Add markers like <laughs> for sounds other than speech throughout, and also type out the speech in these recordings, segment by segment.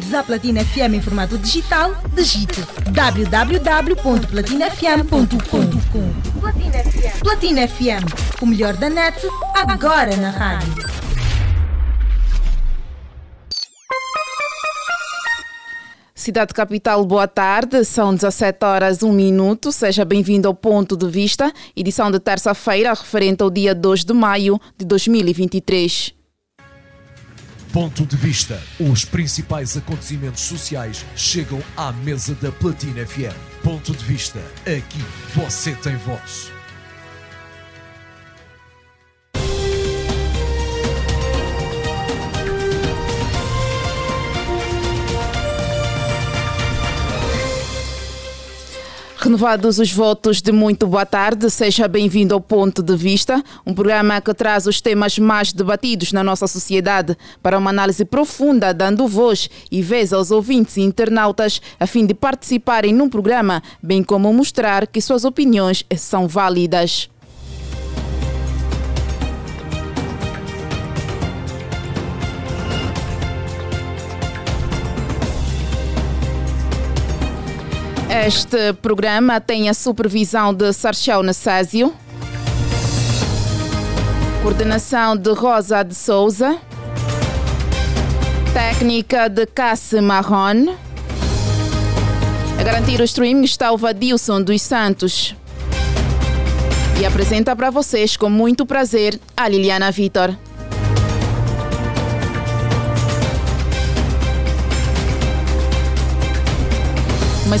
ouvidos à Platina FM em formato digital, digite www.platinafm.com. Platina FM. Platina FM, o melhor da net, agora na rádio. Cidade Capital, boa tarde. São 17 horas 1 minuto. Seja bem-vindo ao Ponto de Vista, edição de terça-feira, referente ao dia 2 de maio de 2023. Ponto de Vista. Os principais acontecimentos sociais chegam à mesa da Platina FM. Ponto de Vista. Aqui você tem voz. Renovados os votos de muito boa tarde, seja bem-vindo ao Ponto de Vista, um programa que traz os temas mais debatidos na nossa sociedade para uma análise profunda, dando voz e vez aos ouvintes e internautas a fim de participarem num programa, bem como mostrar que suas opiniões são válidas. Este programa tem a supervisão de Sarchel Nassásio, coordenação de Rosa de Souza, técnica de Cassi Marron. A garantir o streaming está o Vadilson dos Santos. E apresenta para vocês com muito prazer a Liliana Vitor.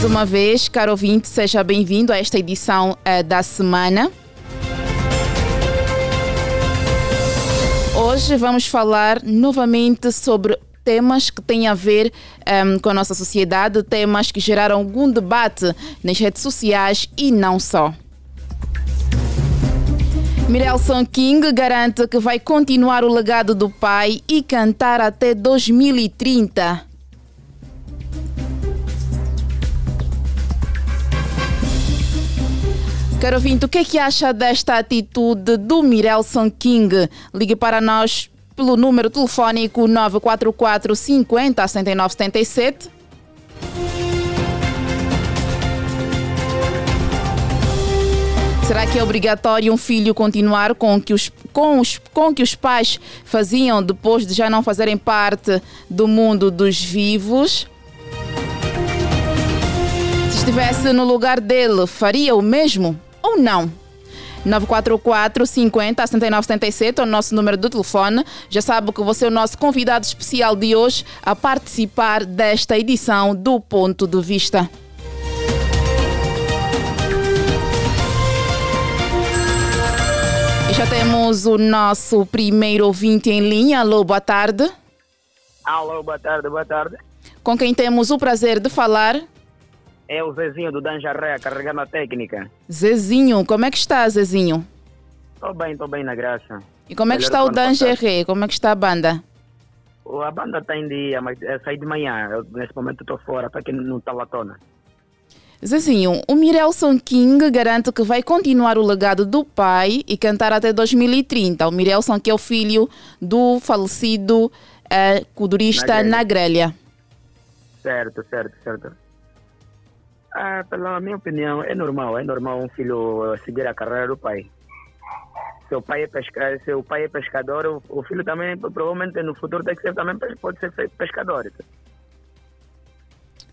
Mais uma vez, caro ouvinte, seja bem-vindo a esta edição uh, da semana. Hoje vamos falar novamente sobre temas que têm a ver um, com a nossa sociedade, temas que geraram algum debate nas redes sociais e não só. Mirelson King garante que vai continuar o legado do pai e cantar até 2030. Caro ouvinte, o que é que acha desta atitude do Mirelson King? Ligue para nós pelo número telefónico 944 50 79 77. Será que é obrigatório um filho continuar com que os, com os, com que os pais faziam depois de já não fazerem parte do mundo dos vivos? Se estivesse no lugar dele, faria o mesmo? Ou não. 944 50 79 77 é o nosso número do telefone. Já sabe que você é o nosso convidado especial de hoje a participar desta edição do Ponto de Vista. Já temos o nosso primeiro ouvinte em linha. Alô, boa tarde. Alô, boa tarde, boa tarde. Com quem temos o prazer de falar? É o Zezinho do Danjaré, carregando a técnica. Zezinho, como é que está, Zezinho? Estou bem, estou bem na graça. E como é que está o Danjaré? Como é que está a banda? A banda está em dia, mas é sair de manhã. Eu, nesse momento estou fora, estou aqui no Talatona. Zezinho, o Mirelson King garante que vai continuar o legado do pai e cantar até 2030. O Mirelson que é o filho do falecido uh, codurista na grelha. Certo, certo, certo. Ah, pela minha opinião, é normal, é normal um filho seguir a carreira do pai. Seu pai é pai é pescador, o, o filho também provavelmente no futuro tem que ser também pode ser pescador.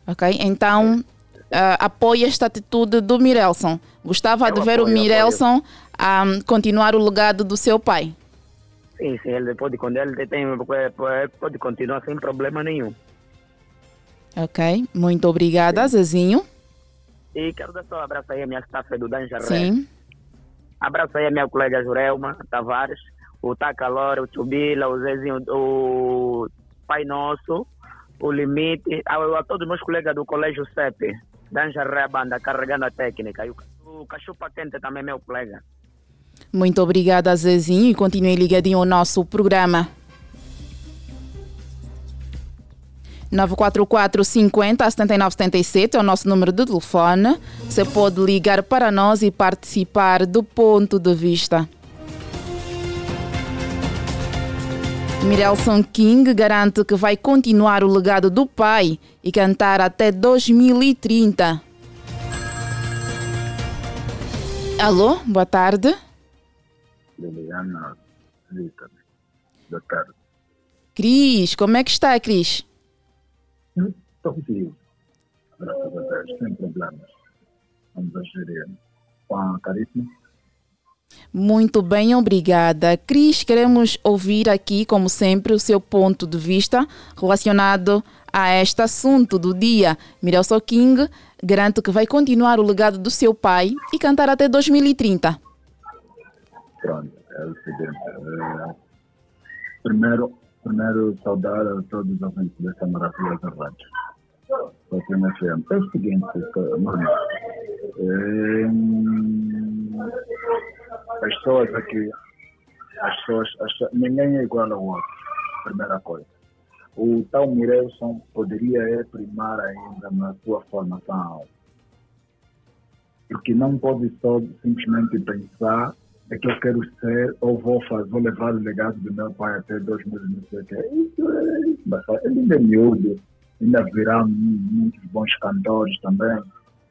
Ok, então uh, apoia esta atitude do Mirelson. Gostava Eu de ver apoio, o Mirelson um, continuar o legado do seu pai. Sim, sim, ele pode, quando ele tem, pode continuar sem problema nenhum. Ok, muito obrigada, Zezinho. E quero dar só um abraço aí à minha staff do Danjaré. Sim. Abraço aí à minha colega Jurelma Tavares, o Tacalora, o Chubila, o Zezinho, o Pai Nosso, o Limite, a, a todos os meus colegas do Colégio CEP, Danjaré Banda, carregando a técnica. E o, o Cachupa Quente também é meu colega. Muito obrigada, Zezinho, e continue ligadinho ao nosso programa. 944 50 79 77 é o nosso número de telefone. Você pode ligar para nós e participar do ponto de vista. Mirelson King garante que vai continuar o legado do pai e cantar até 2030. Alô, boa tarde. Boa tarde. Cris, como é que está, Cris? Vivo, graças a Deus, sem problemas. Vamos a gerir. Com a caríssima. Muito bem, obrigada. Cris, queremos ouvir aqui, como sempre, o seu ponto de vista relacionado a este assunto do dia. Mirelso King garante que vai continuar o legado do seu pai e cantar até 2030. Pronto, é o seguinte. é, primeiro, primeiro, saudar a todos os ouvintes desta maravilhosa rádio. É o seguinte, mano. é, as pessoas aqui, as pessoas, as- ninguém é igual ao outro, primeira coisa. O tal Mirelson poderia é primar ainda na sua formação. Porque não pode só simplesmente pensar é que eu quero ser ou vou fazer, vou levar o legado do meu pai até 2000 não sei o quê. Isso é, isso ele ainda é miúdo, ainda virá mu- muitos bons cantores também.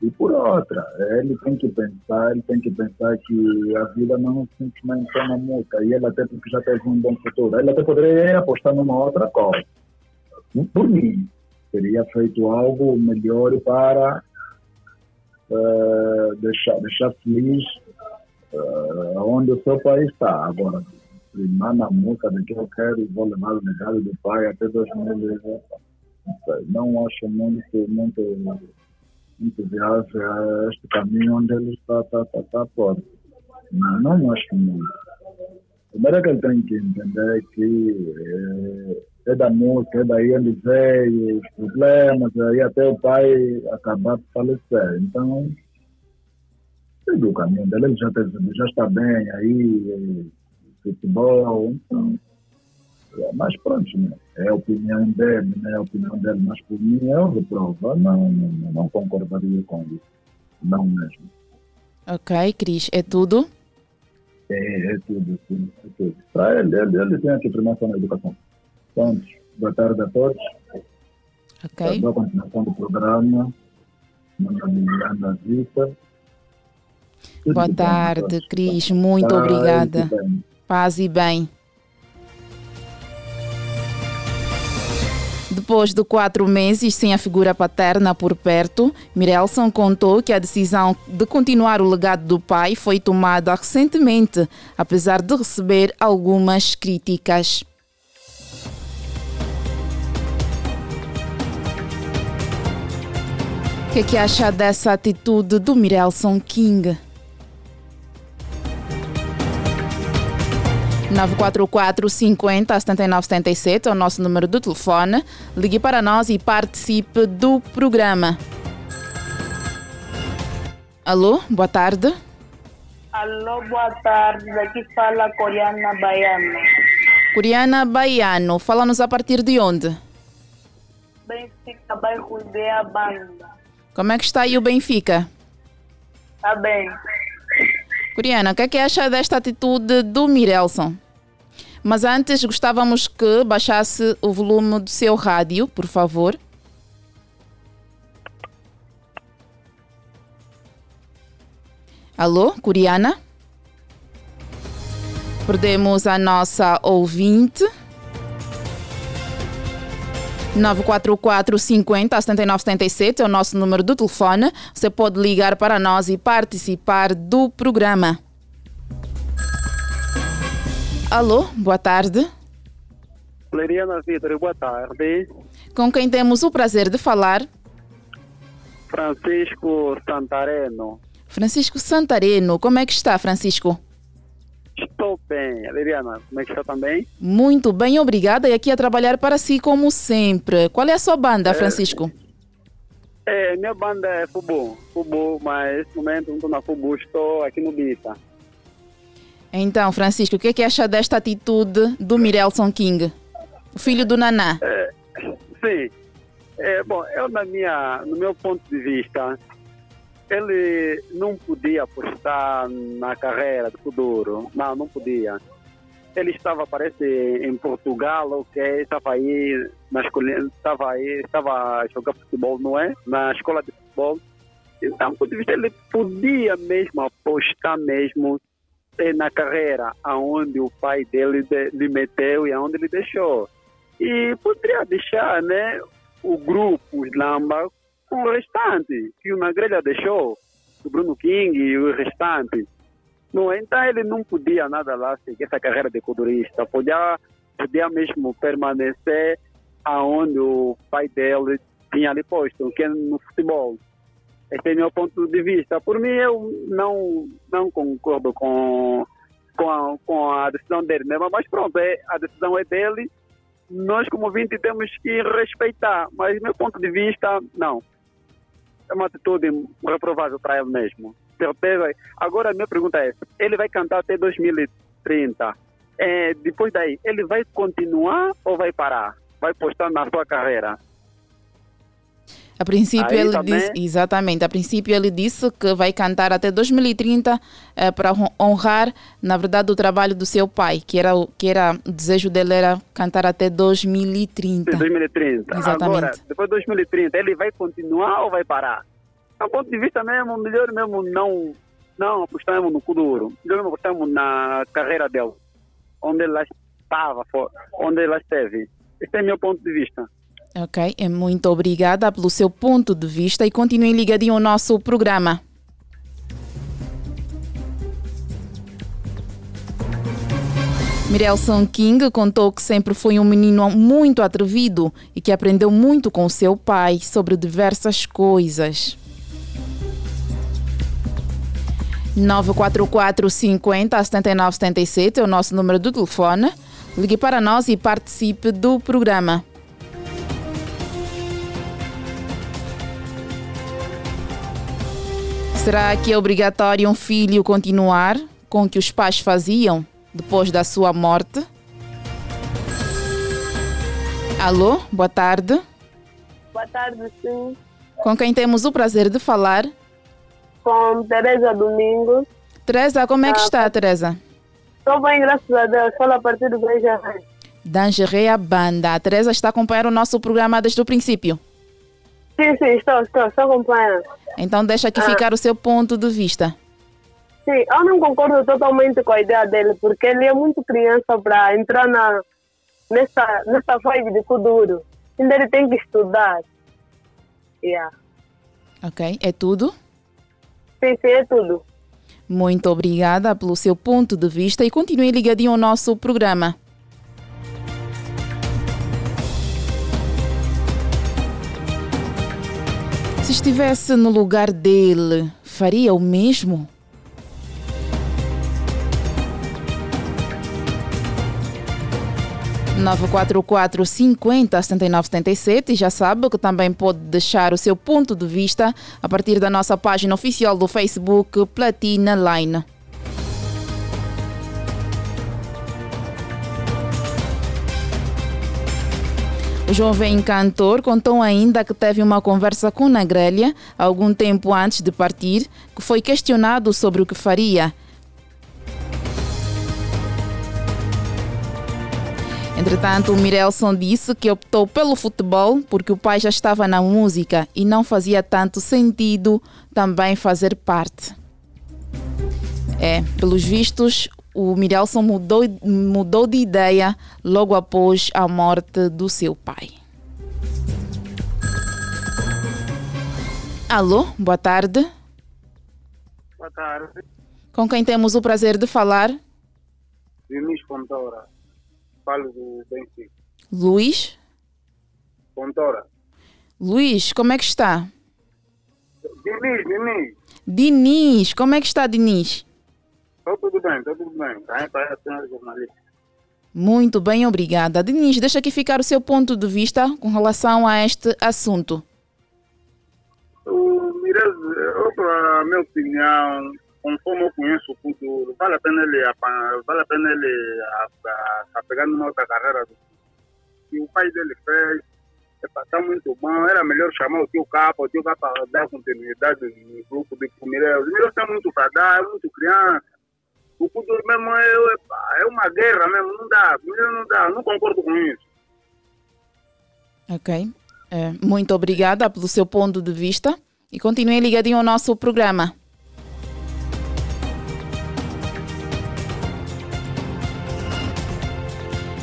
E por outra, ele tem que pensar, ele tem que pensar que a vida não é simplesmente é uma música. E ele até porque já teve um bom futuro. Ele até poderia apostar numa outra coisa. Por mim, teria feito algo melhor para eh, deixar, deixar feliz onde o seu pai está. Agora, primar na música de que eu quero e vou levar o legado do pai até 2020. Não acho muito, muito, muito viável este caminho onde ele está, está, está, está fora. Não, não acho muito. Primeiro que ele tem que entender que é, é da música, é daí ele veio, os problemas, aí até o pai acabar de falecer. Então, segue o caminho dele, ele já, teve, já está bem aí, futebol, então. é, Mas pronto, né? é a opinião dele, né? é a opinião dele, mas por mim eu reprovo, não, não, não concordaria com isso, não mesmo. Ok, Cris, é tudo? É, é tudo, sim, é tudo. Para ele, ele, ele tem aqui primação na educação. Pronto, boa tarde a todos. Ok. Boa continuação do programa. Meu nome é Vita. Boa tarde, todos. Cris. Muito Tá, obrigada. tudo bem. Paz e bem. Depois de quatro meses sem a figura paterna por perto, Mirelson contou que a decisão de continuar o legado do pai foi tomada recentemente, apesar de receber algumas críticas. O que é que acha dessa atitude do Mirelson King? 944 50 79 77 é o nosso número do telefone. Ligue para nós e participe do programa. Alô, boa tarde. Alô, boa tarde. Aqui fala Coreana Baiana. Coriana Baiano, fala-nos a partir de onde? Benfica, bairro de a banda. Como é que está aí o Benfica? Tá bem. Coriana, o que é que acha desta atitude do Mirelson? Mas antes gostávamos que baixasse o volume do seu rádio, por favor. Alô, Coriana? Perdemos a nossa ouvinte. 944 50 79 77 é o nosso número do telefone. Você pode ligar para nós e participar do programa. Alô, boa tarde. Leriana Vitor, boa tarde. Com quem temos o prazer de falar? Francisco Santareno. Francisco Santareno. Como é que está, Francisco? Estou bem. Leriana, como é que está também? Muito bem, obrigada. E aqui a trabalhar para si, como sempre. Qual é a sua banda, Francisco? É, minha banda é Fubu. Fubu, mas nesse momento não estou na Fubu, estou aqui no Bita. Então, Francisco, o que é que acha desta atitude do Mirelson King, o filho do Naná? Sim. É, bom, eu na minha, no meu ponto de vista, ele não podia apostar na carreira do futuro. Não, não podia. ele estava, parece, em Portugal, ok, estava aí na escola, estava aí, estava a jogar futebol, não é? Na escola de futebol. Então, ele podia mesmo apostar mesmo eh, na carreira aonde o pai dele de, lhe meteu e aonde ele deixou. E poderia deixar, né, o grupo Lamba o restante, que o Nagrelha deixou, o Bruno King e o restante. Não, então ele não podia nada lá seguir essa carreira de culturista, podia, podia mesmo permanecer aonde o pai dele tinha ali posto, que é no futebol. Esse é meu ponto de vista. Por mim, eu não, não concordo com, com, a, com a decisão dele mas pronto, é, a decisão é dele. Nós, como 20, temos que respeitar, mas, meu ponto de vista, não. É uma atitude reprovável para ele mesmo. Agora, a minha pergunta é: ele vai cantar até 2030. É, depois daí, ele vai continuar ou vai parar? Vai postar na sua carreira? A princípio Aí ele também- disse, exatamente, a princípio ele disse que vai cantar até 2030 eh, para hon- honrar, na verdade, o trabalho do seu pai, que era o que era o desejo dele era cantar até 2030. Sim, 2030. Exatamente. Agora, depois de 2030, ele vai continuar ou vai parar? Do ponto de vista mesmo, melhor mesmo não, não apostarmos no Kuduro. Melhor mesmo apostarmos na carreira dele, onde ela estava, onde ela esteve. Esse é o meu ponto de vista. Ok, é muito obrigada pelo seu ponto de vista e continue ligadinho ao nosso programa. Mirelson King contou que sempre foi um menino muito atrevido e que aprendeu muito com seu pai sobre diversas coisas. 944 50 79 77 é o nosso número do telefone. Ligue para nós e participe do programa. Será que é obrigatório um filho continuar com o que os pais faziam depois da sua morte? Alô, boa tarde. Boa tarde, sim. Com quem temos o prazer de falar? Com Tereza Domingos. Teresa, como é que está, Teresa? Estou bem, graças a Deus. Falo a partir do Beija Dangereia Banda. A Teresa está a acompanhar o nosso programa desde o princípio. Sim, sim, estou, estou, estou acompanhando. Então deixa aqui ficar o seu ponto de vista. Sim, eu não concordo totalmente com a ideia dele, porque ele é muito criança para entrar na, nessa, nessa vibe de futuro. Ainda ele tem que estudar. Yeah. Ok, é tudo? Sim, sim, é tudo. Muito obrigada pelo seu ponto de vista e continue ligadinho ao nosso programa. Se estivesse no lugar dele, faria o mesmo? Nove quatro quatro cinquenta setenta e nove setenta e já sabe que também pode deixar o seu ponto de vista a partir da nossa página oficial do Facebook Platina Line. O jovem cantor contou ainda que teve uma conversa com Nagrelha algum tempo antes de partir, que foi questionado sobre o que faria. Entretanto, o Mirelson disse que optou pelo futebol porque o pai já estava na música e não fazia tanto sentido também fazer parte. É, pelos vistos, o Mirelson mudou, mudou de ideia logo após a morte do seu pai. Alô, boa tarde. Boa tarde. Com quem temos o prazer de falar? Diniz Fontoura. Falo do Benfica. Luiz. Fontoura. Luiz, como é que está? Diniz, Diniz. Diniz, como é que está, Diniz? Está tudo bem, está tudo bem. Está aí para a senhora jornalista. Muito bem, obrigada. Diniz, deixa aqui ficar o seu ponto de vista com relação a este assunto. O Mirez, a minha opinião, conforme eu conheço o futuro, vale a pena ele, vale a pena ele a, a, a pegar numa outra carreira do que o pai dele fez. Está muito bom. Era melhor chamar o tio Capa, o tio Capa dar continuidade no grupo de Mirez. O Mirez tem muito para dar, é muito criança. O Kuduro mesmo é, é, é uma guerra mesmo, não dá, não dá, não concordo com isso. Ok. É, muito obrigada pelo seu ponto de vista e continue ligadinho ao nosso programa.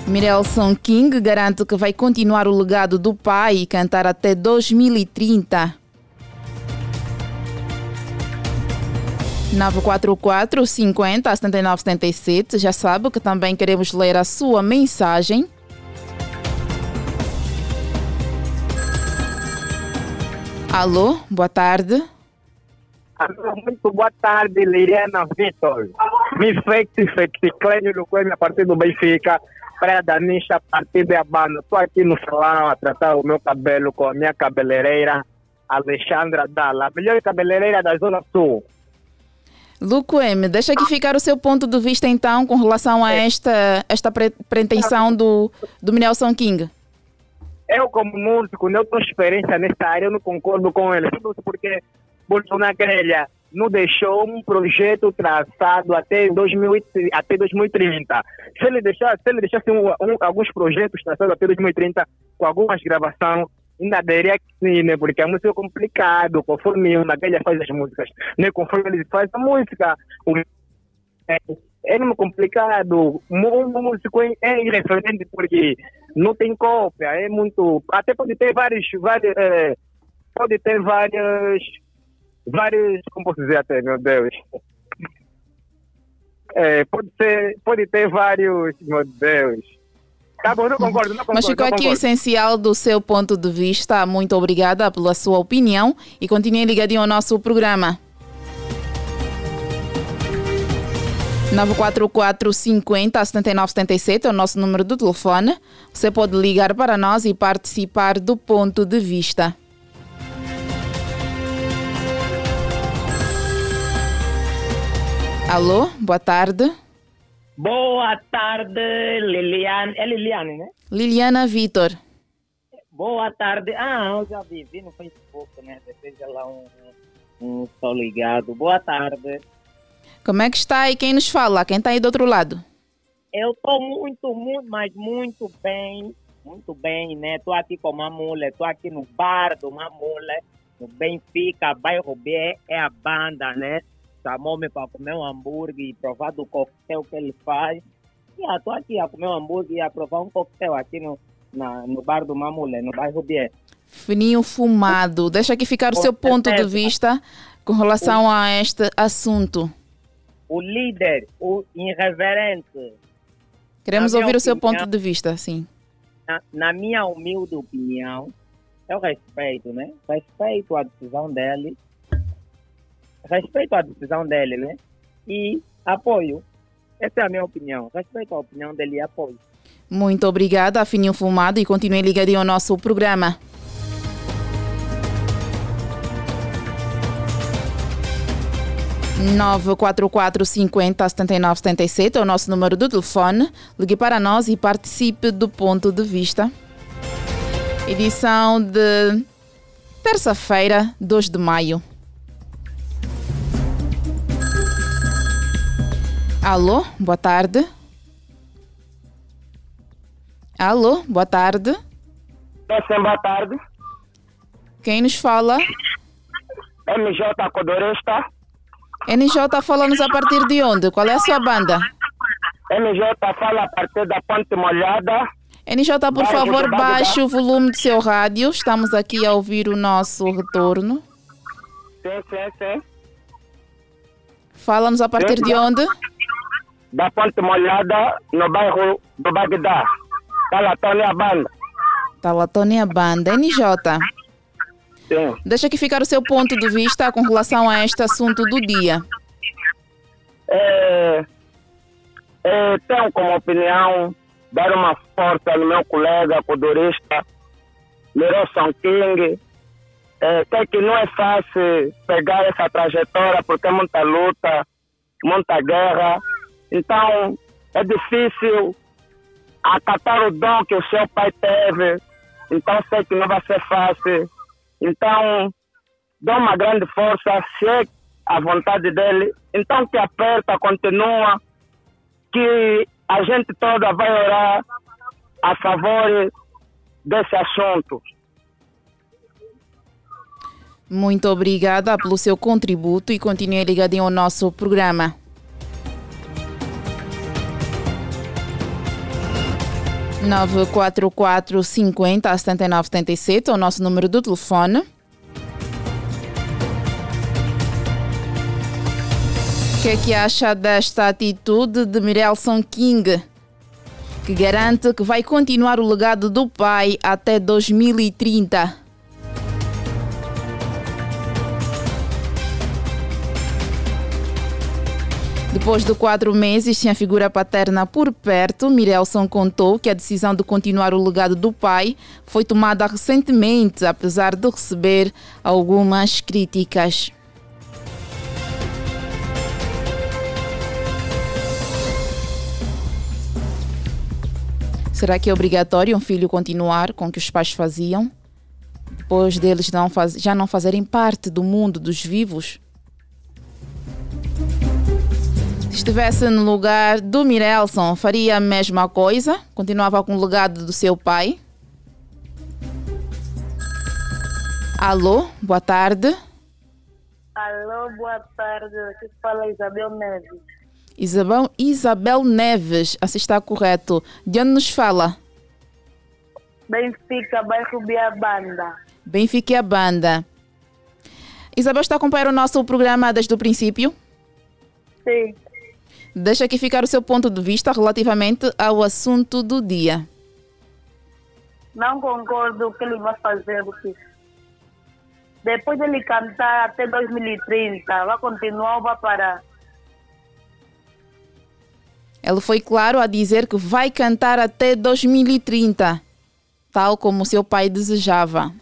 Mirelson King garante que vai continuar o legado do pai e cantar até 2030. 944 50 79 77. Já sabe que também queremos ler a sua mensagem. Alô, boa tarde. Alô, muito boa tarde, Liliana Vitor. Me feito, feito, Clênio do Coelho, a partir do Benfica. Praia da Nicha, a partir de Abano. Estou aqui no salão a tratar o meu cabelo com a minha cabeleireira, Alexandra Dalla, a melhor cabeleireira da Zona Sul. Luco M, deixa aqui ficar o seu ponto de vista então com relação a esta, esta pretensão do, do Nelson King. Eu, como músico, não tenho experiência nessa área, eu não concordo com ele. Porque Bolsonaro Grelha não deixou um projeto traçado até, 2000, até 2030. Se ele, deixar, se ele deixasse um, um, alguns projetos traçados até 2030, com algumas gravações, ainda daria que sim, né? Porque a música é complicado, conforme o Nagalha faz as músicas, né? Conforme ele faz a música, é, é muito complicado. Um músico é, é irreferente porque não tem cópia, é muito. Até pode ter vários. vários é, pode ter várias vários, como posso dizer até, meu Deus. É, pode, ser, pode ter vários, meu Deus. Tá bom, não concordo, não concordo. Mas ficou aqui o essencial do seu ponto de vista. Muito obrigada pela sua opinião e continue ligadinho ao nosso programa. 944 50 79 77 é o nosso número do telefone. Você pode ligar para nós e participar do ponto de vista. Alô, boa tarde. Boa tarde, Liliane. É Liliane, né? Liliana Vitor. Boa tarde. Ah, eu já vi, vi no Facebook, né? Deseja lá um, um, um ligado. Boa tarde. Como é que está e quem nos fala? Quem está aí do outro lado? Eu estou muito, muito, mas muito bem. Muito bem, né? Estou aqui com a Mamula, estou aqui no bar do Mamula, no Benfica, bairro B, é a banda, né? Chamou-me para comer um hambúrguer e provar do coquetel que ele faz. E estou aqui a comer um hambúrguer e a provar um coquetel aqui no, na, no bar do Mamulé, no bairro Bié. Fininho fumado. Deixa aqui ficar o seu ponto de vista com relação a este assunto. O líder, o irreverente. Queremos ouvir opinião, o seu ponto de vista, sim. Na, na minha humilde opinião, eu respeito, né? Respeito a decisão dele respeito a decisão dele, né? E apoio. Essa é a minha opinião. Respeito a opinião dele e apoio. Muito obrigada, Fininho Fumado, e continue ligado ao nosso programa. Nove quatro quatro cinquenta setenta e nove setenta e sete é o nosso número do telefone. Ligue para nós e participe do ponto de vista. Edição de terça-feira, 2 de maio. Alô, boa tarde. Alô, boa tarde. Sim, boa tarde. Quem nos fala? MJ Codoresta. NJ fala-nos a partir de onde? Qual é a sua banda? MJ fala a partir da Ponte Molhada. NJ, por favor, baixe o volume do seu rádio. Estamos aqui a ouvir o nosso retorno. Sim, sim, sim. Fala-nos a partir sim, de onde? Da Ponte Molhada, no bairro do Bagdá. Talatônia Banda. Talatônia Banda. NJ. Sim. Deixa aqui ficar o seu ponto de vista com relação a este assunto do dia. É, é, tenho como opinião dar uma força no meu colega codurista, Leroson King. É, sei que não é fácil pegar essa trajetória porque é muita luta, muita guerra então, é difícil acatar o dom que o seu pai teve. Então, sei que não vai ser fácil. Então, dou uma grande força. É a vontade dele. Então que aperta, continua, que a gente toda vai orar a favor desse assunto. Muito obrigada pelo seu contributo e continue ligadinho ao nosso programa. Nove quatro quatro cinquenta setenta e nove setenta e sete é o nosso número do telefone. O que é que acha desta atitude de Mirelson King, que garante que vai continuar o legado do pai até 2030? Depois de quatro meses sem a figura paterna por perto, Mirelson contou que a decisão de continuar o legado do pai foi tomada recentemente, apesar de receber algumas críticas. Será que é obrigatório um filho continuar com o que os pais faziam? Depois deles não faz, já não fazerem parte do mundo dos vivos? Estivesse no lugar do Mirelson, faria a mesma coisa? Continuava com o legado do seu pai? Alô, boa tarde. Alô, boa tarde. Aqui fala Isabel Neves. Isabel, Isabel Neves, assim está correto. De onde nos fala? Benfica, bairro Banda. Benfica Banda. Isabel está a acompanhar o nosso programa desde o princípio? Sim. Deixa aqui ficar o seu ponto de vista relativamente ao assunto do dia. Não concordo que ele vai fazer, porque depois de ele cantar até 2030, vai continuar ou vai parar? Ele foi claro a dizer que vai cantar até 2030, tal como seu pai desejava.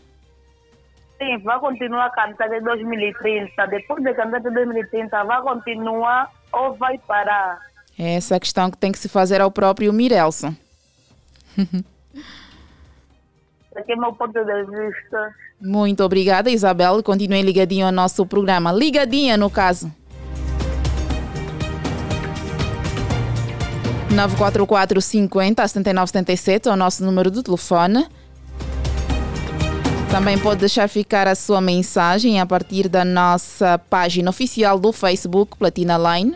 Sim, vai continuar a cantar até 2030. Depois de cantar até 2030, vai continuar ou vai parar? É essa a questão que tem que se fazer ao próprio Mirelson. <laughs> Aqui é meu ponto de vista. Muito obrigada, Isabel. Continue ligadinho ao nosso programa. Ligadinha, no caso. 944 50 79 77 é o nosso número de telefone. Também pode deixar ficar a sua mensagem a partir da nossa página oficial do Facebook Platina Line.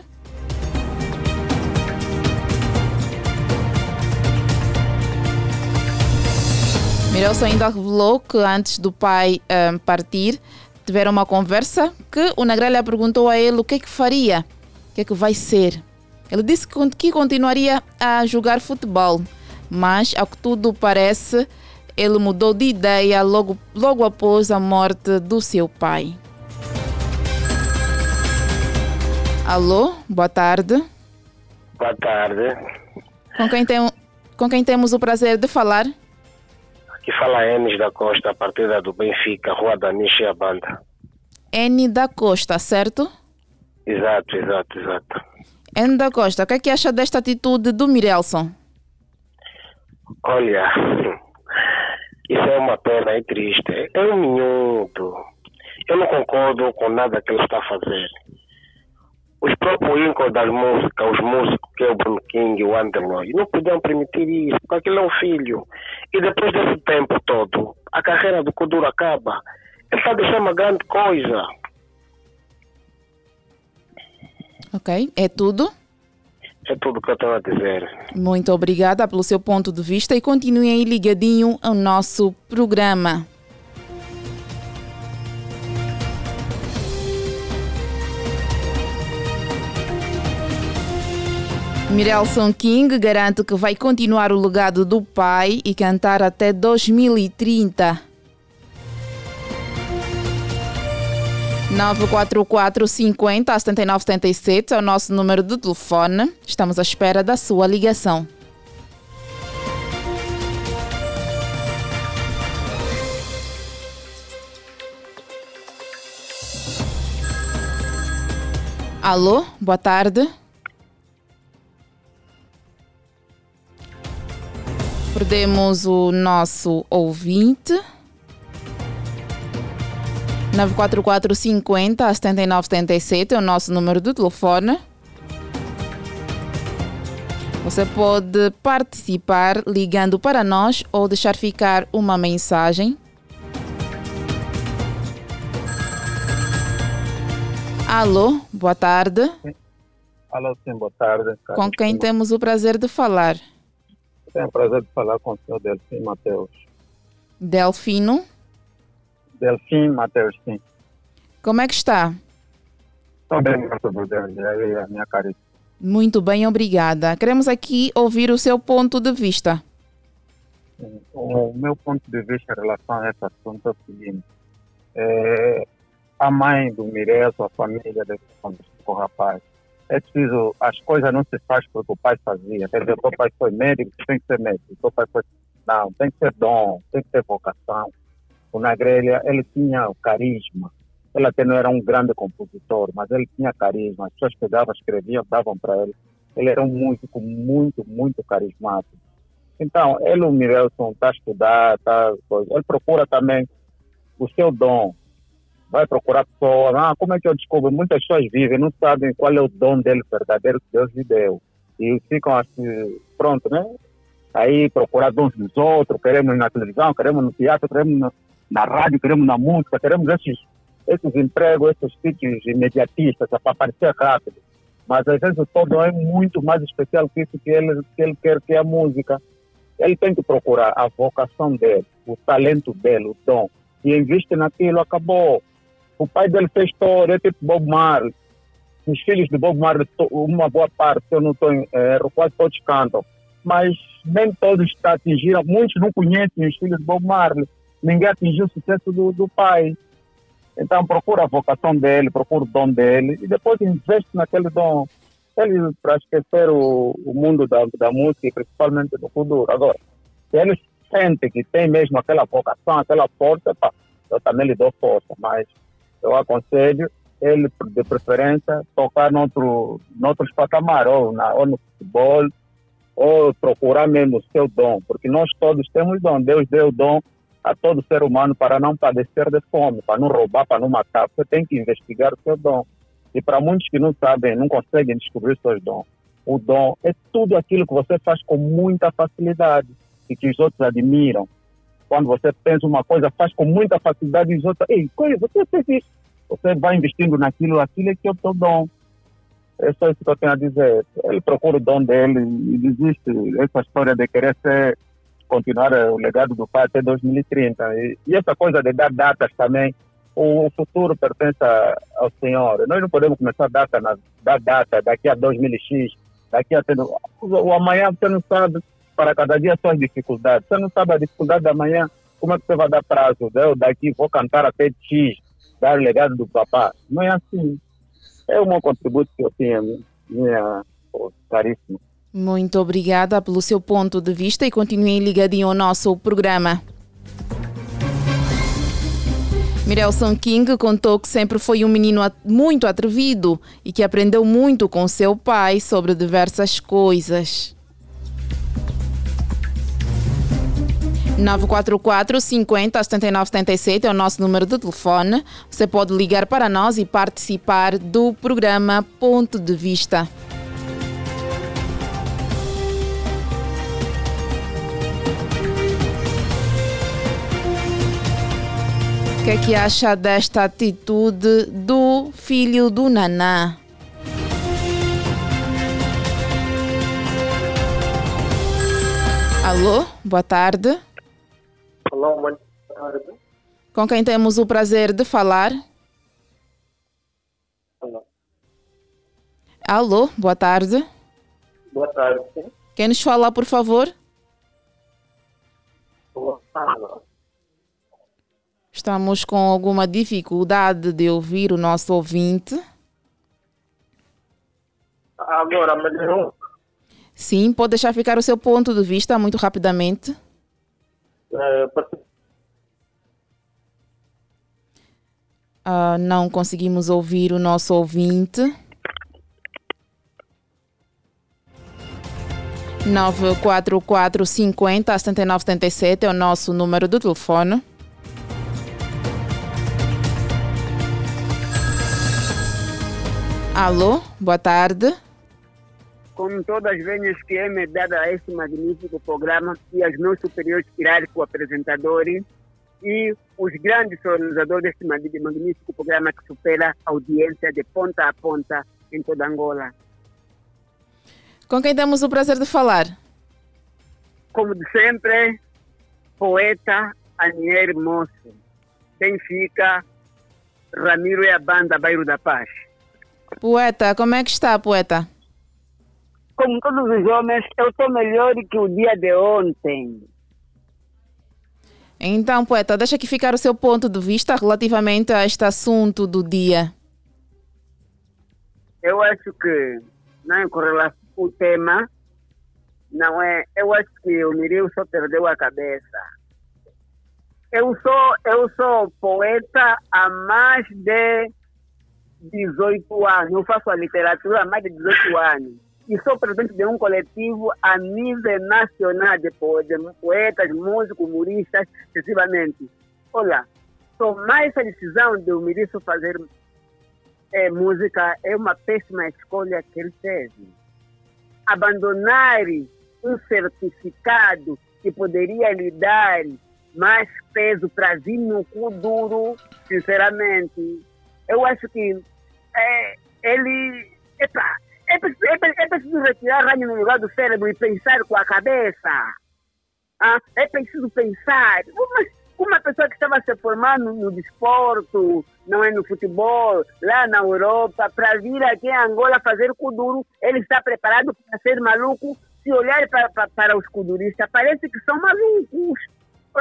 Mirelson ainda revelou que antes do pai um, partir, tiveram uma conversa que o Negrelha perguntou a ele o que é que faria, o que é que vai ser. Ele disse que continuaria a jogar futebol, mas ao que tudo parece, ele mudou de ideia logo, logo após a morte do seu pai. Alô, boa tarde. Boa tarde. Com quem, tem, com quem temos o prazer de falar? Aqui fala Enes da Costa, a partida do Benfica, Rua da Niche Banda. N da Costa, certo? Exato, exato, exato. N da Costa, o que é que acha desta atitude do Mirelson? Olha, isso é uma pena, é triste. É um minuto. Eu não concordo com nada que ele está a fazer. Os próprios ícones da música, os músicos que é o Bruno King e o Anderloy, não podiam permitir isso, porque aquele é um filho. E depois desse tempo todo, a carreira do Kuduro acaba. Ele está deixando uma grande coisa. Ok, é tudo? É tudo que eu tenho a dizer. Muito obrigada pelo seu ponto de vista e continue aí ligadinho ao nosso programa. Mirelson King garante que vai continuar o legado do pai e cantar até 2030. 944 50 79 77 é o nosso número de telefone. Estamos à espera da sua ligação. Alô, boa tarde. Perdemos o nosso ouvinte. 944 50 79 77 é o nosso número de telefone. Você pode participar ligando para nós ou deixar ficar uma mensagem. Alô, boa tarde. Alô, sim, boa tarde. Com quem temos o prazer de falar? Tenho o prazer de falar com o senhor Delfim Mateus. Delfino? Delfim Mateus, sim. Como é que está? Estou bem, graças a Deus. A minha. Muito bem, obrigada. Queremos aqui ouvir o seu ponto de vista. O meu ponto de vista em relação a esse assunto é o seguinte. É, a mãe do Mirel, a família desse o rapaz, é preciso, as coisas não se fazem porque o pai fazia. Quer dizer, o teu pai foi médico, tem que ser médico. O teu pai foi. Não, tem que ser dom, tem que ter vocação. O Nagrelha, ele tinha o carisma. Ele até não era um grande compositor, mas ele tinha carisma. As pessoas pegavam, escreviam, davam para ele. Ele era um músico muito, muito carismático. Então, ele, o Mirelson, está a estudar, tá, ele procura também o seu dom. Vai procurar pessoas. Ah, como é que eu descubro? Muitas pessoas vivem, não sabem qual é o dom dele verdadeiro que Deus lhe deu. E ficam assim, pronto, né? Aí procurar dons dos outros, queremos na televisão, queremos no teatro, queremos na, na rádio, queremos na música, queremos esses esses empregos, esses sítios imediatistas, para aparecer rápido. Mas às vezes o todo é muito mais especial que isso que ele, que ele quer, que é a música. Ele tem que procurar a vocação dele, o talento dele, o dom. E investe naquilo, acabou. O pai dele fez história, é tipo Bob Marley. Os filhos de Bob Marley, uma boa parte, se eu não estou em erro, quase todos cantam. Mas nem todos atingiram, muitos não conhecem os filhos de Bob Marley. Ninguém atingiu o sucesso do, do pai. Então procura a vocação dele, procura o dom dele e depois investe naquele dom. Ele para esquecer o, o mundo da, da música, principalmente do futuro. Agora, se ele sente que tem mesmo aquela vocação, aquela força, pá, eu também lhe dou força, mas eu aconselho ele, de preferência, tocar noutro, noutros patamares, ou, na, ou no futebol, ou procurar mesmo o seu dom, porque nós todos temos dom, Deus deu o dom a todo ser humano para não padecer de fome, para não roubar, para não matar. Você tem que investigar o seu dom. E para muitos que não sabem, não conseguem descobrir seus dons, o dom é tudo aquilo que você faz com muita facilidade e que os outros admiram. Quando você pensa uma coisa, faz com muita facilidade e os outros, ei, coisa, você fez isso. Você vai investindo naquilo, aquilo é que é o seu dom. É só isso que eu tenho a dizer. Ele procura o dom dele e desiste essa história de querer ser continuar o legado do pai até 2030. E, e essa coisa de dar datas também, o, futuro pertence ao Senhor. Nós não podemos começar a data, na, dar data daqui a 2000x, daqui a... O, o amanhã você não sabe, para cada dia são as dificuldades. Você não sabe a dificuldade da manhã, como é que você vai dar prazo? Eu daqui vou cantar até X, dar o legado do papá. Não é assim. É o meu contributo que eu tenho, minha, oh, caríssimo. Muito obrigada pelo seu ponto de vista e continuem ligadinho ao nosso programa. Mirelson King contou que sempre foi um menino muito atrevido e que aprendeu muito com seu pai sobre diversas coisas. 944 50 79 77 é o nosso número de telefone. Você pode ligar para nós e participar do programa Ponto de Vista. Que é que acha desta atitude do filho do Naná? Alô, boa tarde. Alô, boa tarde. Com quem temos o prazer de falar? Alô. Alô, boa tarde. Boa tarde. Quem nos fala, por favor? Estamos com alguma dificuldade de ouvir o nosso ouvinte. Agora melhorou? Sim, pode deixar ficar o seu ponto de vista muito rapidamente. É, uh, não conseguimos ouvir o nosso ouvinte. 944 50 7977 é o nosso número de telefone. Alô, boa tarde. Como todas as vezes que é me dada a este magnífico programa e aos meus superiores hierárquicos apresentadores e os grandes organizadores deste magnífico programa que supera a audiência de ponta a ponta em toda Angola. Com quem temos o prazer de falar? Como de sempre, poeta Anier Moço. Benfica, Ramiro e a banda Bairro da Paz. Poeta, como é que está, poeta? Como todos os homens, eu estou melhor que o dia de ontem. Então, poeta, deixa aqui ficar o seu ponto de vista relativamente a este assunto do dia. Eu acho que, não com relação ao tema, não é. Eu acho que o Mirio só perdeu a cabeça. Eu sou, eu sou poeta há mais de 18 anos. Eu faço a literatura há mais de 18 anos. E sou presidente de um coletivo a nível nacional de, poetas, músicos, humoristas, excessivamente. Olha, tomar essa decisão de o Miriço fazer é, música é uma péssima escolha que ele fez. Abandonar um certificado que poderia lhe dar mais peso para vir no cu duro, sinceramente, eu acho que é, ele. Epa, é, preciso, é, é preciso retirar ranho no lugar do cérebro e pensar com a cabeça. Ah, é preciso pensar. Uma, pessoa que estava se formando no desporto, não é no futebol, lá na Europa, para vir aqui em Angola fazer kuduro, ele está preparado para ser maluco. Se olhar para, para, para os kuduristas, parece que são malucos.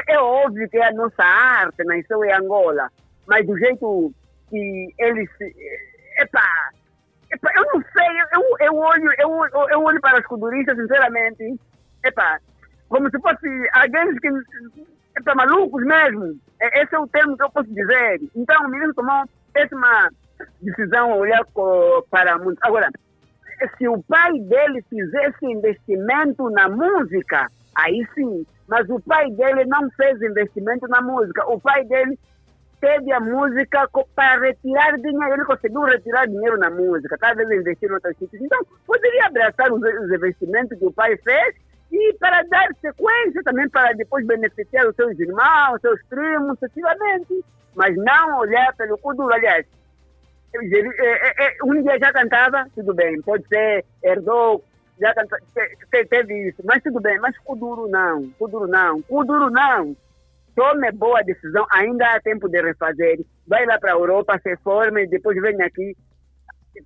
É óbvio que é a nossa arte nasceu em Angola, mas do jeito que eles. Epa, epa eu não sei, eu, eu, olho, eu, eu olho para os kuduristas, sinceramente, epa, como se fosse alguém que. Epa, malucos mesmo. Esse é o termo que eu posso dizer. Então, o menino tomou péssima decisão olhar para a música. Agora, se o pai dele fizesse investimento na música, aí sim, mas o pai dele não fez investimento na música. O pai dele teve a música para retirar dinheiro. Ele conseguiu retirar dinheiro na música, talvez investir em outros sítios. Então, poderia abraçar os, os investimentos que o pai fez e para dar sequência também para depois beneficiar os seus irmãos, seus primos, sucessivamente. Mas não olhar pelo Kuduro. Aliás, um dia já cantava, tudo bem, pode ser, herdou já teve isso, mas tudo bem, mas Kuduro não, Kuduro não, Kuduro não. Tome boa decisão, ainda há tempo de refazer. Vai lá para a Europa, se forme, depois vem aqui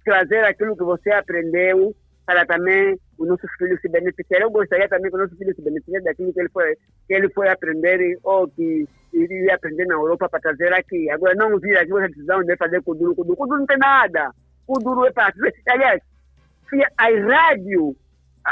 trazer aquilo que você aprendeu para também os nossos filhos se beneficiarem. Eu gostaria também que os nossos filhos se beneficiassem daquilo que ele foi, que ele foi aprender ou que iria aprender na Europa para trazer aqui. Agora, não vir aqui essa decisão de fazer Kuduro, Kuduro. Kuduro não tem nada. Kuduro é para... Aliás, as rádios,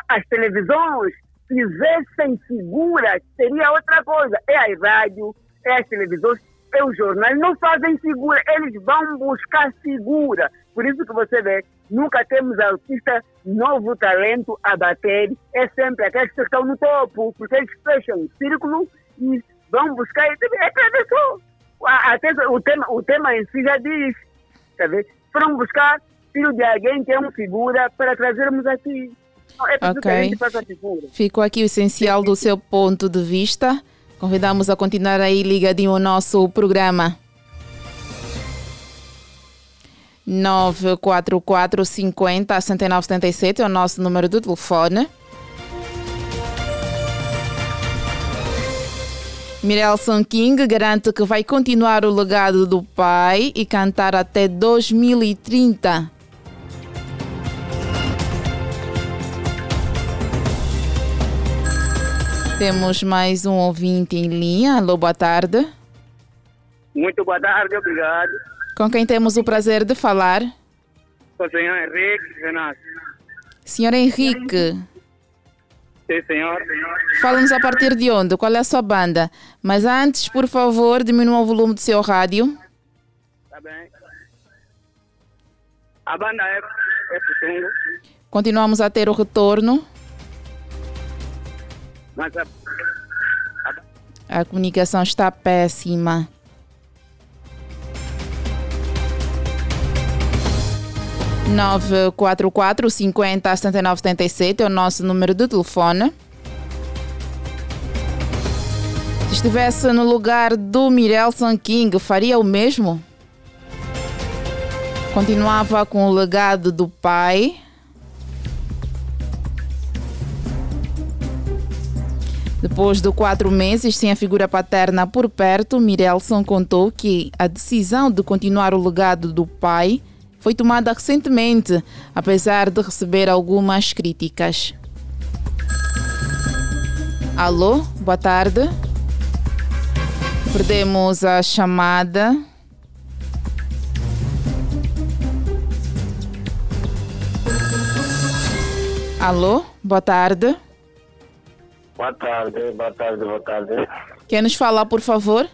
as televisões fizessem figura, seria outra coisa. É as rádios, é as televisões, é os jornais, não fazem figura, eles vão buscar figura. Por isso que você vê, nunca temos artista novo talento a bater, é sempre aqueles que estão no topo, porque eles fecham o círculo e vão buscar, é professor. Até o tema, o tema em si já diz, tá vendo? Foram buscar filho de alguém que é uma figura para trazermos aqui. É ok. Ficou aqui o essencial do seu ponto de vista. Convidamos a continuar aí ligadinho ao nosso programa. 944 50 7977 é o nosso número de telefone. Mirelson King garante que vai continuar o legado do pai e cantar até 2030. Temos mais um ouvinte em linha. Alô, boa tarde. Muito boa tarde, obrigado. Com quem temos o prazer de falar? Com o senhor Henrique Renato. Senhor Henrique. Sim, senhor. Fala-nos a partir de onde? Qual é a sua banda? Mas antes, por favor, diminua o volume do seu rádio. Tá bem. A banda é, é. Continuamos a ter o retorno. Mas a, a... a comunicação está péssima. 944 50 79 77 é o nosso número de telefone. Se estivesse no lugar do Mirelson King, faria o mesmo? Continuava com o legado do pai. Depois de quatro meses sem a figura paterna por perto, Mirelson contou que a decisão de continuar o legado do pai foi tomada recentemente, apesar de receber algumas críticas. Alô, boa tarde. Perdemos a chamada. Alô, boa tarde. Boa tarde, boa tarde, boa tarde. Quer nos falar, por favor?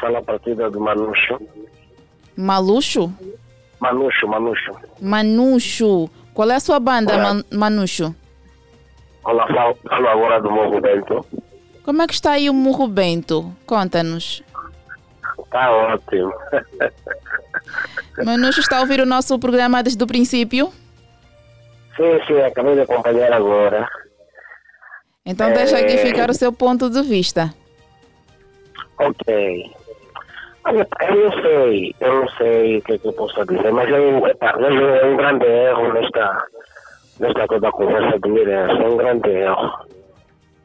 Fala a partida do Manucho. Maluxo? Manucho, Manucho. Manucho. Qual é a sua banda, Man Manucho? Olá, falo, falo agora do Morro Bento. Como é que está aí o Morro Bento? Conta-nos. Tá ótimo. <laughs> Manucho está a ouvir o nosso programa desde o princípio? sim, sim, acabei de acompanhar agora. Então deixa aqui ficar o seu ponto de vista. Ok. Olha, eu não sei, eu não sei o que, é que eu posso dizer, mas eu, epa, vejo um grande erro nesta, nesta toda conversa do Mirense, é um grande erro.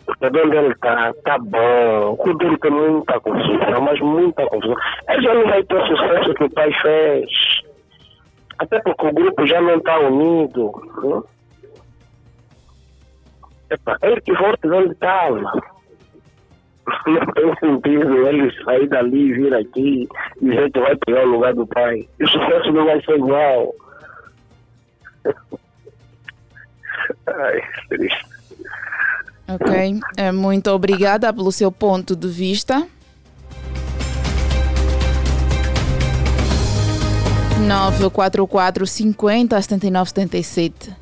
Porque de onde ele está, está bom. O Kuduro tem muita confusão, mas muita confusão. Ele já não vai ter o sucesso que o pai fez. Até porque o grupo já não está unido. Né? Epa, ele que volte de onde estava. Não tem sentido ele sair dali e vir aqui e dizer que vai pegar o lugar do pai. E o sucesso não vai ser igual. Ai, triste. Ok, é, muito obrigada pelo seu ponto de vista. 944 50 79 77.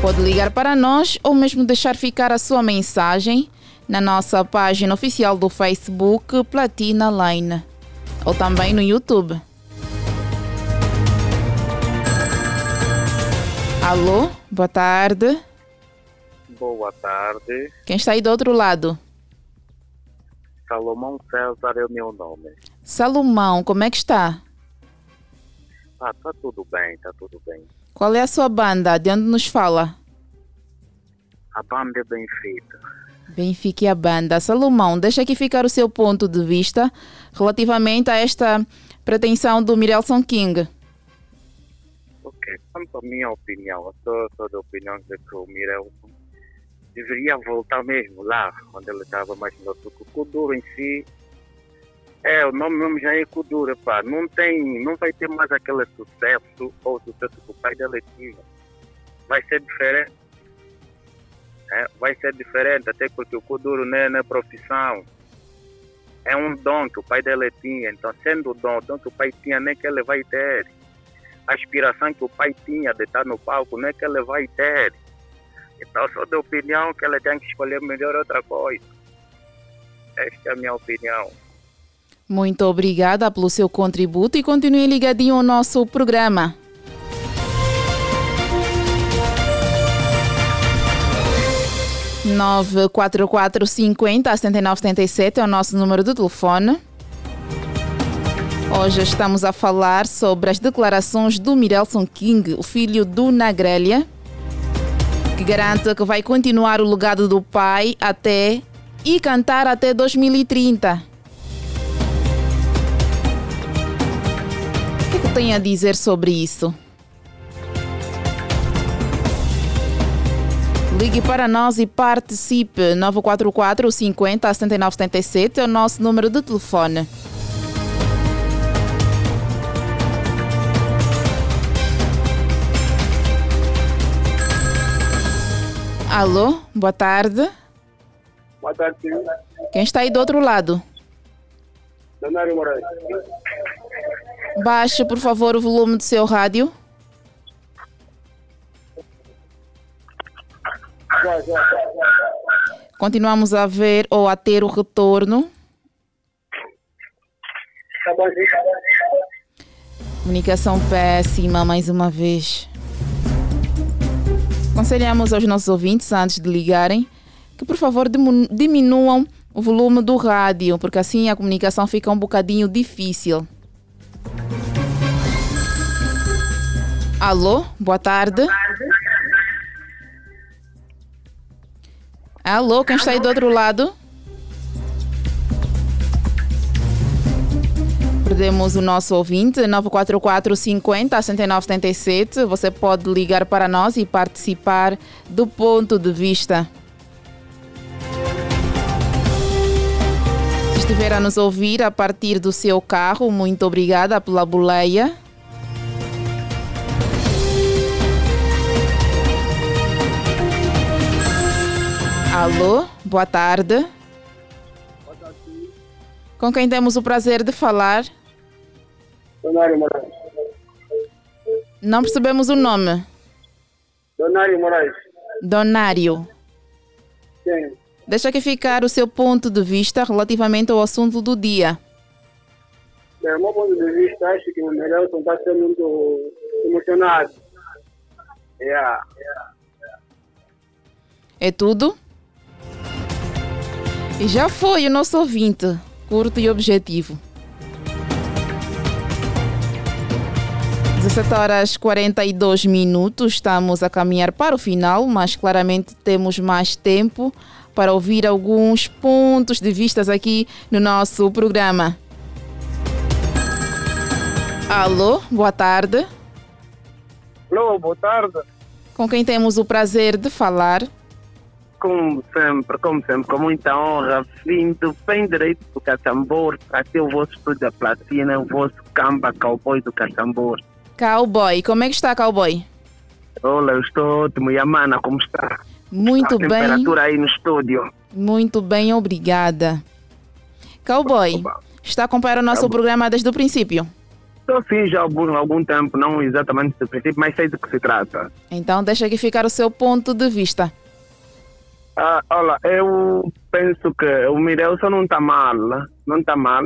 Pode ligar para nós ou mesmo deixar ficar a sua mensagem na nossa página oficial do Facebook Platina Line ou também no YouTube. Alô, boa tarde. Boa tarde. Quem está aí do outro lado? Salomão César é o meu nome. Salomão, como é que está? Ah, tá tudo bem, tá tudo bem. Qual é a sua banda? De onde nos fala? A banda é Benfica. Benfica e a banda. Salomão, deixa aqui ficar o seu ponto de vista relativamente a esta pretensão do Mirelson King. Ok, quanto à minha opinião, eu sou, sou da opinião de que o Mirelson deveria voltar mesmo lá, onde ele estava mais novo. Porque o Kuduro em si, é, o nome mesmo já é Kuduro, pá. Não tem, não vai ter mais aquele sucesso ou sucesso que o pai dele tinha. Vai ser diferente. É, vai ser diferente, até porque o Kuduro não é, não é profissão. É um dom que o pai dele tinha. Então, sendo o dom, o dom que o pai tinha, nem que ele vai ter. A aspiração que o pai tinha de estar no palco, nem que ele vai ter. Então, sou da opinião que ele tem que escolher melhor outra coisa. Esta é a minha opinião. Muito obrigada pelo seu contributo e continue ligadinho ao nosso programa. Nove quatro quatro cinquenta setenta nove setenta e sete é o nosso número de telefone. Hoje estamos a falar sobre as declarações do Mirelson King, o filho do Nagrelha, que garante que vai continuar o legado do pai até e cantar até 2030. O que, que tem a dizer sobre isso? Ligue para nós e participe. 944 50 79 77 é o nosso número de telefone. Alô, boa tarde. Boa tarde, senhor. Quem está aí do outro lado? Leonardo Moraes. Baixe, por favor, o volume do seu rádio. Continuamos a ver ou a ter o retorno. Comunicação péssima mais uma vez. Aconselhamos aos nossos ouvintes, antes de ligarem, que por favor diminuam o volume do rádio, porque assim a comunicação fica um bocadinho difícil. Alô, boa tarde. Alô, quem está aí do outro lado? Perdemos o nosso ouvinte, 944 50 7977. Você pode ligar para nós e participar do ponto de vista. Se estiver a nos ouvir a partir do seu carro, muito obrigada pela boleia. Alô, boa tarde. Boa tarde. Com quem temos o prazer de falar? Donário Moraes. Não percebemos o nome. Donário Moraes. Donário. Sim. Deixa aqui ficar o seu ponto de vista relativamente ao assunto do dia. Do meu ponto de vista, acho que o Nelson está sendo muito emocionado. Yeah. É tudo? E já foi o nosso ouvinte, curto e objetivo. 17 horas 42 minutos, estamos a caminhar para o final, mas claramente temos mais tempo para ouvir alguns pontos de vistas aqui no nosso programa. Alô, boa tarde. Alô, boa tarde. Com quem temos o prazer de falar? Como sempre, como sempre, com muita honra, vindo bem direito do Caçambor, aqui o vosso estúdio da Platina, o vosso camba cowboy do Caçambor. Cowboy, como é que está, cowboy? Olá, eu estou ótimo. E a mana, como está? Muito a bem. temperatura aí no estúdio. Muito bem, obrigada. Cowboy, Opa. está a acompanhar o nosso programa desde o princípio? Estou sim, já há algum, algum tempo, não exatamente do princípio, mas sei do que se trata. Então deixa aqui ficar o seu ponto de vista. Ah, olha, eu penso que o Mirelson não está mal, não está mal.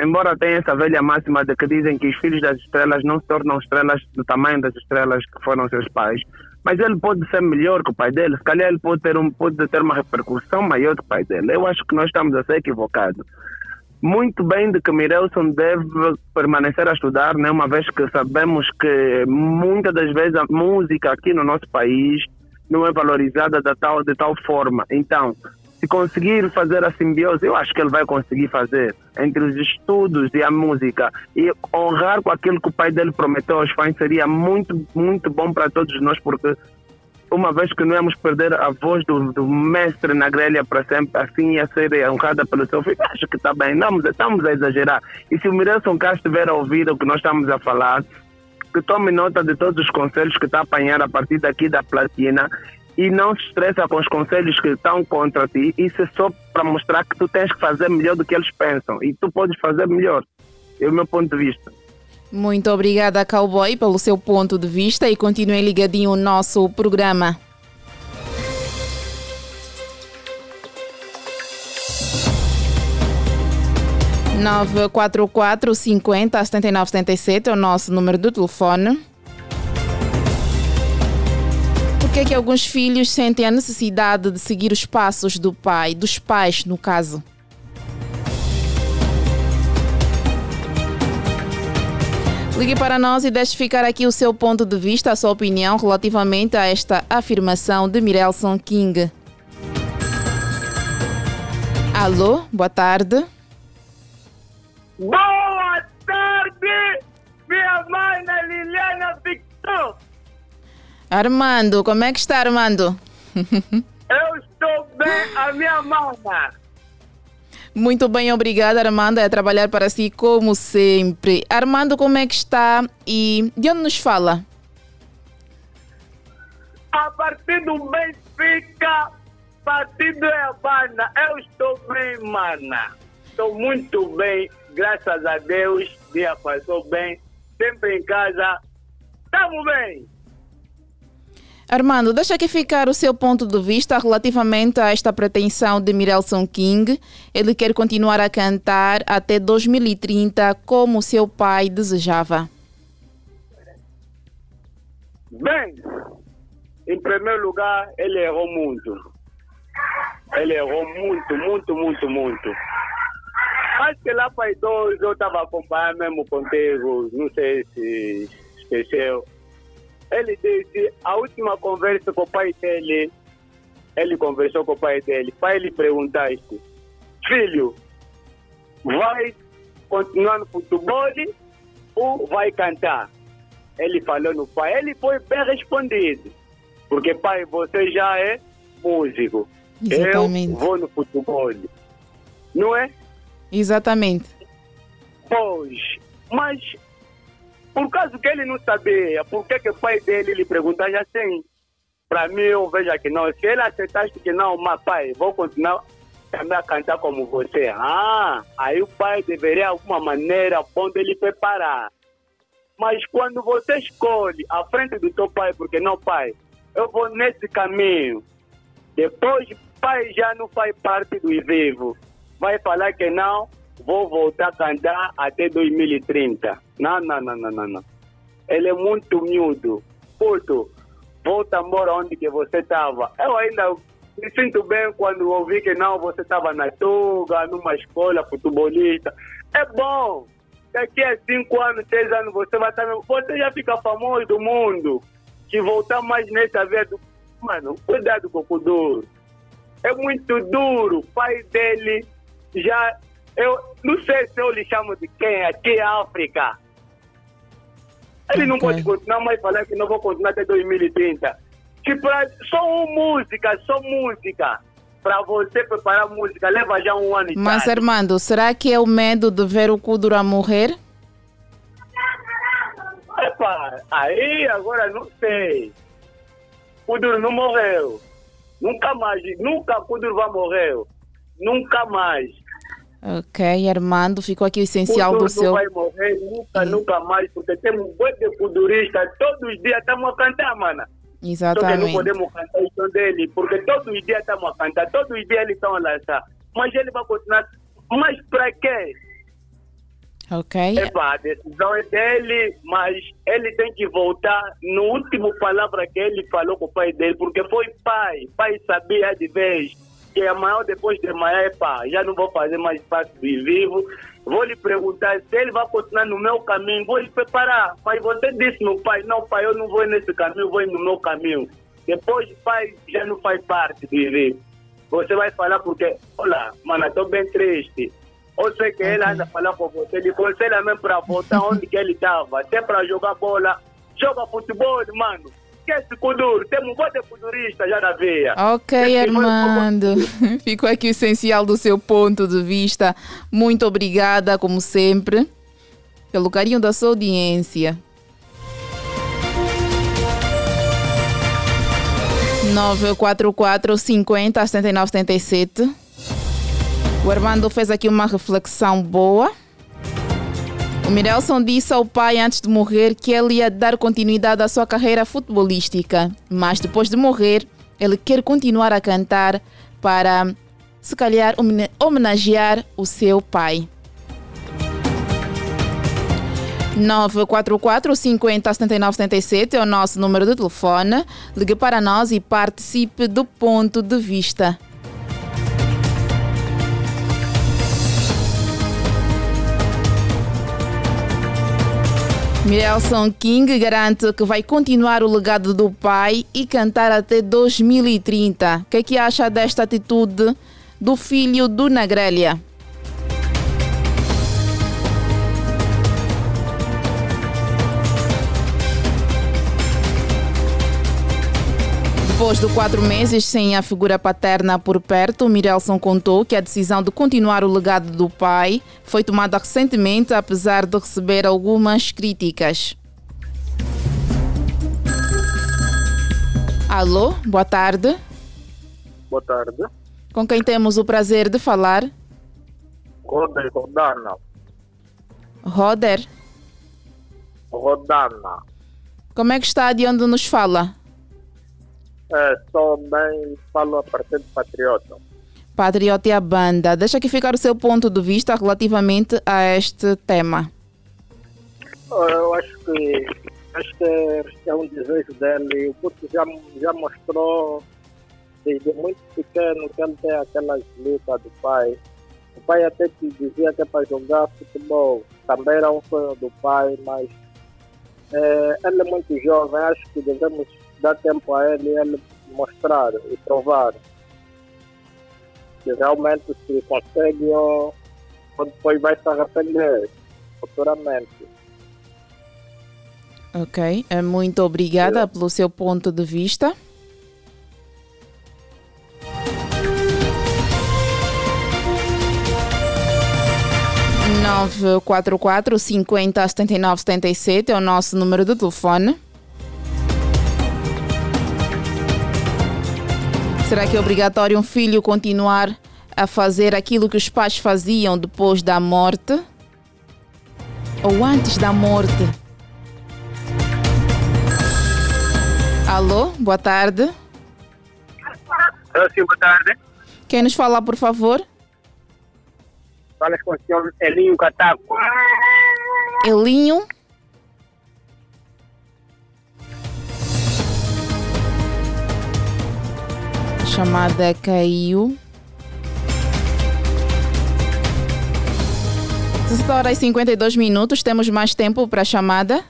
Embora tenha essa velha máxima de que dizem que os filhos das estrelas não se tornam estrelas do tamanho das estrelas que foram seus pais. Mas ele pode ser melhor que o pai dele. Se calhar ele pode ter, um, pode ter uma repercussão maior que o pai dele. Eu acho que nós estamos a ser equivocados. Muito bem de que Mirelson deve permanecer a estudar, né? uma vez que sabemos que muitas das vezes a música aqui no nosso país não é valorizada de tal, de tal forma. Então, se conseguir fazer a simbiose, eu acho que ele vai conseguir fazer entre os estudos e a música e honrar com aquilo que o pai dele prometeu aos fãs seria muito, muito bom para todos nós, porque uma vez que não íamos perder a voz do, do mestre na grelha para sempre, assim ia ser honrada pelo seu filho, acho que está bem, não, estamos a exagerar. E se o Mireilson Castro estiver a ouvir o que nós estamos a falar, que tome nota de todos os conselhos que está a apanhar a partir daqui da platina e não se estressa com os conselhos que estão contra ti. Isso é só para mostrar que tu tens que fazer melhor do que eles pensam e tu podes fazer melhor. É o meu ponto de vista. Muito obrigada, Cowboy, pelo seu ponto de vista e continue ligadinho no nosso programa. 944 50 79 77 é o nosso número do telefone. Por que é que alguns filhos sentem a necessidade de seguir os passos do pai, dos pais, no caso? Ligue para nós e deixe ficar aqui o seu ponto de vista, a sua opinião relativamente a esta afirmação de Mirelson King. Alô, boa tarde. Boa tarde, minha mãe Liliana Victor. Armando, como é que está, Armando? Eu estou bem, a minha mana. Muito bem, obrigada, Armando. É trabalhar para si como sempre. Armando, como é que está e de onde nos fala? A partir do Benfica, partido é Havana. Eu estou bem, mana. Estou muito bem graças a Deus, dia passou bem, sempre em casa, estamos bem. Armando, deixa aqui ficar o seu ponto de vista relativamente a esta pretensão de Mirelson King. Ele quer continuar a cantar até 2030 como seu pai desejava. Bem, em primeiro lugar, ele errou muito. Ele errou muito, muito, muito, muito. Acho que lá para dois eu estava acompanhando mesmo contigo, não sei se esqueceu. Ele disse, a última conversa com o pai dele, ele conversou com o pai dele. Pai lhe perguntaste, filho, vai continuar no futebol ou vai cantar? Ele falou no pai, ele foi bem respondido. Porque pai, você já é músico. Exatamente. Eu vou no futebol. Não é? Exatamente. Pois, mas por causa que ele não sabia, por que, que o pai dele lhe perguntava assim? Para mim, eu vejo que não. Se ele aceitasse que não, mas pai, vou continuar também a cantar como você. Ah, aí o pai deveria, alguma maneira, bom dele preparar. Mas quando você escolhe à frente do teu pai, porque não, pai, eu vou nesse caminho. Depois, pai já não faz parte do vivo. Vai falar que não, vou voltar a cantar até 2030. Não, não, não, não, não. não. Ele é muito miúdo. Puto, volta embora onde que você estava. Eu ainda me sinto bem quando ouvi que não, você estava na Tuga, numa escola futebolista. É bom. Daqui a cinco anos, seis anos, você vai estar. Você já fica famoso do mundo. Que voltar mais nessa vez. Mano, cuidado com o Kuduro. É muito duro. O pai dele já. Eu não sei se eu lhe chamo de quem aqui é África. Ele não pode continuar mais falar que não vou continuar até 2030. Que pra, só música, só música. Para você preparar música, leva já um ano e Mas, tal. Armando, será que é o medo de ver o Kudura morrer? Epa, aí agora não sei. Kuduro não morreu. Nunca mais, nunca Kuduro vai morrer. Nunca mais. Ok, Armando, ficou aqui o essencial Kuduro do seu. não vai morrer nunca, nunca mais, porque temos um boi de kuduristas. Todos os dias estamos a cantar, mano. Só que não Exatamente. podemos cantar o som dele, porque todos os dias estamos a cantar, todos os dias eles estão a lançar. Mas ele vai continuar. Mas para quê? Ok. Epa, a decisão é dele, mas ele tem que voltar no último palavra que ele falou com o pai dele, porque foi pai. Pai sabia de vez que amanhã, depois de amanhã, epa, já não vou fazer mais parte do vivo. Vou lhe perguntar se ele vai continuar no meu caminho, vou lhe preparar. Mas você disse no pai, não, pai, eu não vou nesse caminho, vou no meu caminho. Depois, pai, já não faz parte do vivo. Você vai falar porque, olha, mano, estou bem triste. Eu sei que ele anda falando com você, ele aconselha mesmo para voltar onde que ele estava. Até para jogar bola, joga futebol, mano. Esquece Kuduro, temos um monte de kudurista já na veia. Ok, Armando. <laughs> Ficou aqui o essencial do seu ponto de vista. Muito obrigada, como sempre, pelo carinho da sua audiência. 944 50 79 77. O Armando fez aqui uma reflexão boa. O Mirelson disse ao pai antes de morrer que ele ia dar continuidade à sua carreira futebolística, mas depois de morrer, ele quer continuar a cantar para, se calhar, homenagear o seu pai. 944 50 79 77 é o nosso número de telefone. Ligue para nós e participe do ponto de vista. Mirelson King garante que vai continuar o legado do pai e cantar até 2030. O que é que acha desta atitude do filho do Nagrelha? Depois de quatro meses sem a figura paterna por perto, Mirelson contou que a decisão de continuar o legado do pai foi tomada recentemente, apesar de receber algumas críticas. Alô, boa tarde. Boa tarde. Com quem temos o prazer de falar? Roder Rodana. Roder. Rodana. Como é que está de onde nos fala? Sou bem, falo a partir de Patriota. Patriota e a banda. Deixa aqui ficar o seu ponto de vista relativamente a este tema. Eu acho que que é um desejo dele. O Puto já, já mostrou desde muito pequeno que ele tem aquelas lutas do pai. O pai até te dizia que é para jogar futebol. Também era um sonho do pai, mas é, ele é muito jovem. Acho que devemos dar tempo a ele ele mostrar e provar que realmente se consegue ou ou depois vai se arrepender futuramente. Ok, eh, muito obrigada pelo seu ponto de vista. Nove quatro quatro cinquenta setenta e nove setenta e sete é o nosso número de telefone. Será que é obrigatório um filho continuar a fazer aquilo que os pais faziam depois da morte? Ou antes da morte? Alô, boa tarde. Sim, boa tarde. Quem nos fala, por favor? Fala com o senhor Elinho Cataco. Elinho. Chamada caiu. 17 horas e 52 minutos. Temos mais tempo para a chamada?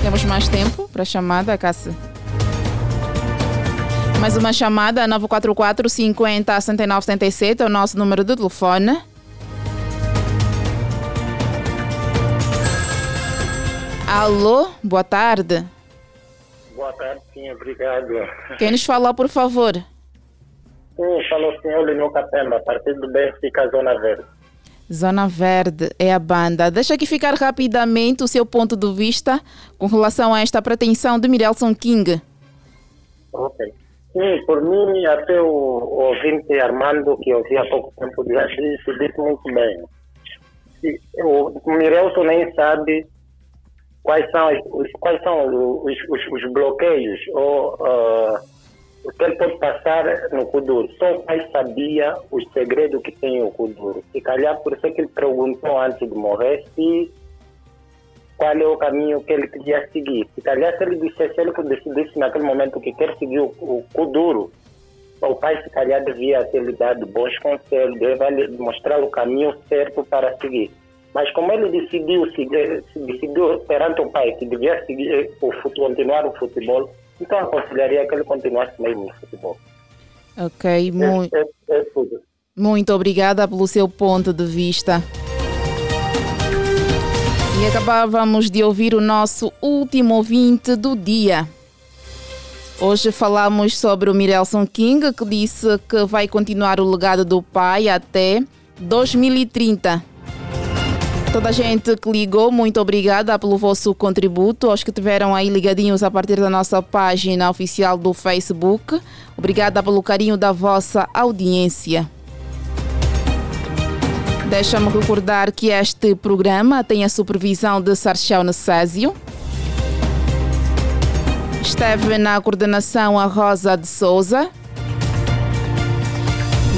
Temos mais tempo para a chamada, Cássia? Mais uma chamada, 944 50 69 77 é o nosso número de telefone. Alô, boa tarde. Boa tarde, sim, obrigado. Quem nos fala, por favor? Sim, falou o senhor Linho Capemba, partido do Benfica, Zona Verde. Zona Verde é a banda. Deixa aqui ficar rapidamente o seu ponto de vista com relação a esta pretensão de Mirelson King. Ok. Sim, por mim, até o, o ouvinte Armando, que eu vi há pouco tempo, já disse, disse muito bem. O Mirelson nem sabe quais são, os, quais são os, os, os bloqueios ou ah, o que ele pode passar no Kuduro. Só o pai sabia os segredos que tem o Kuduro. Se calhar por isso é que ele perguntou antes de morrer se qual é o caminho que ele queria seguir. Se calhar se ele dissesse, se ele decidisse naquele momento que quer seguir o, o Kuduro, o pai se calhar devia ter lhe dado bons conselhos, devia lhe mostrar o caminho certo para seguir. Mas como ele decidiu, decidiu perante o pai que devia seguir o futebol, continuar o futebol, então aconselharia que ele continuasse mesmo no futebol. Ok, mu É, é, é tudo. muito obrigada pelo seu ponto de vista. E acabávamos de ouvir o nosso último ouvinte do dia. Hoje falamos sobre o Mirelson King, que disse que vai continuar o legado do pai até 2030. Toda a gente que ligou, muito obrigada pelo vosso contributo. Aos que tiveram aí ligadinhos a partir da nossa página oficial do Facebook. Obrigada pelo carinho da vossa audiência. Deixa-me recordar que este programa tem a supervisão de Sarchel Necésio. Esteve na coordenação a Rosa de Souza.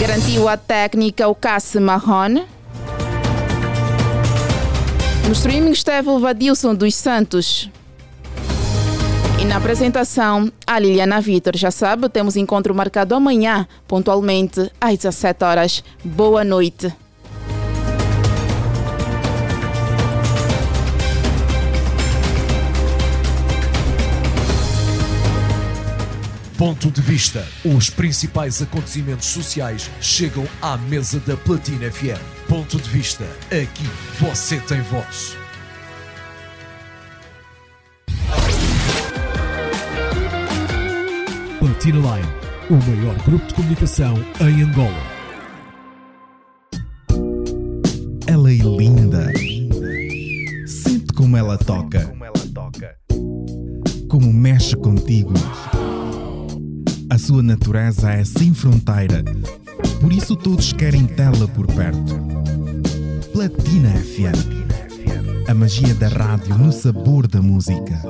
Garantiu a técnica o Cassi Marrone. No streaming esteve o Vadilson dos Santos. E na apresentação, a Liliana Vitor. Já sabe, temos encontro marcado amanhã, pontualmente às 17 horas. Boa noite. Ponto de vista. Os principais acontecimentos sociais chegam à mesa da Platina FM. Ponto de vista. Aqui você tem voz. Platina Line, o maior grupo de comunicação em Angola. Ela é linda. Sente como ela toca. Como mexe contigo. A sua natureza é sem fronteira. Por isso todos querem tê-la por perto. Platina FM. A magia da rádio no sabor da música.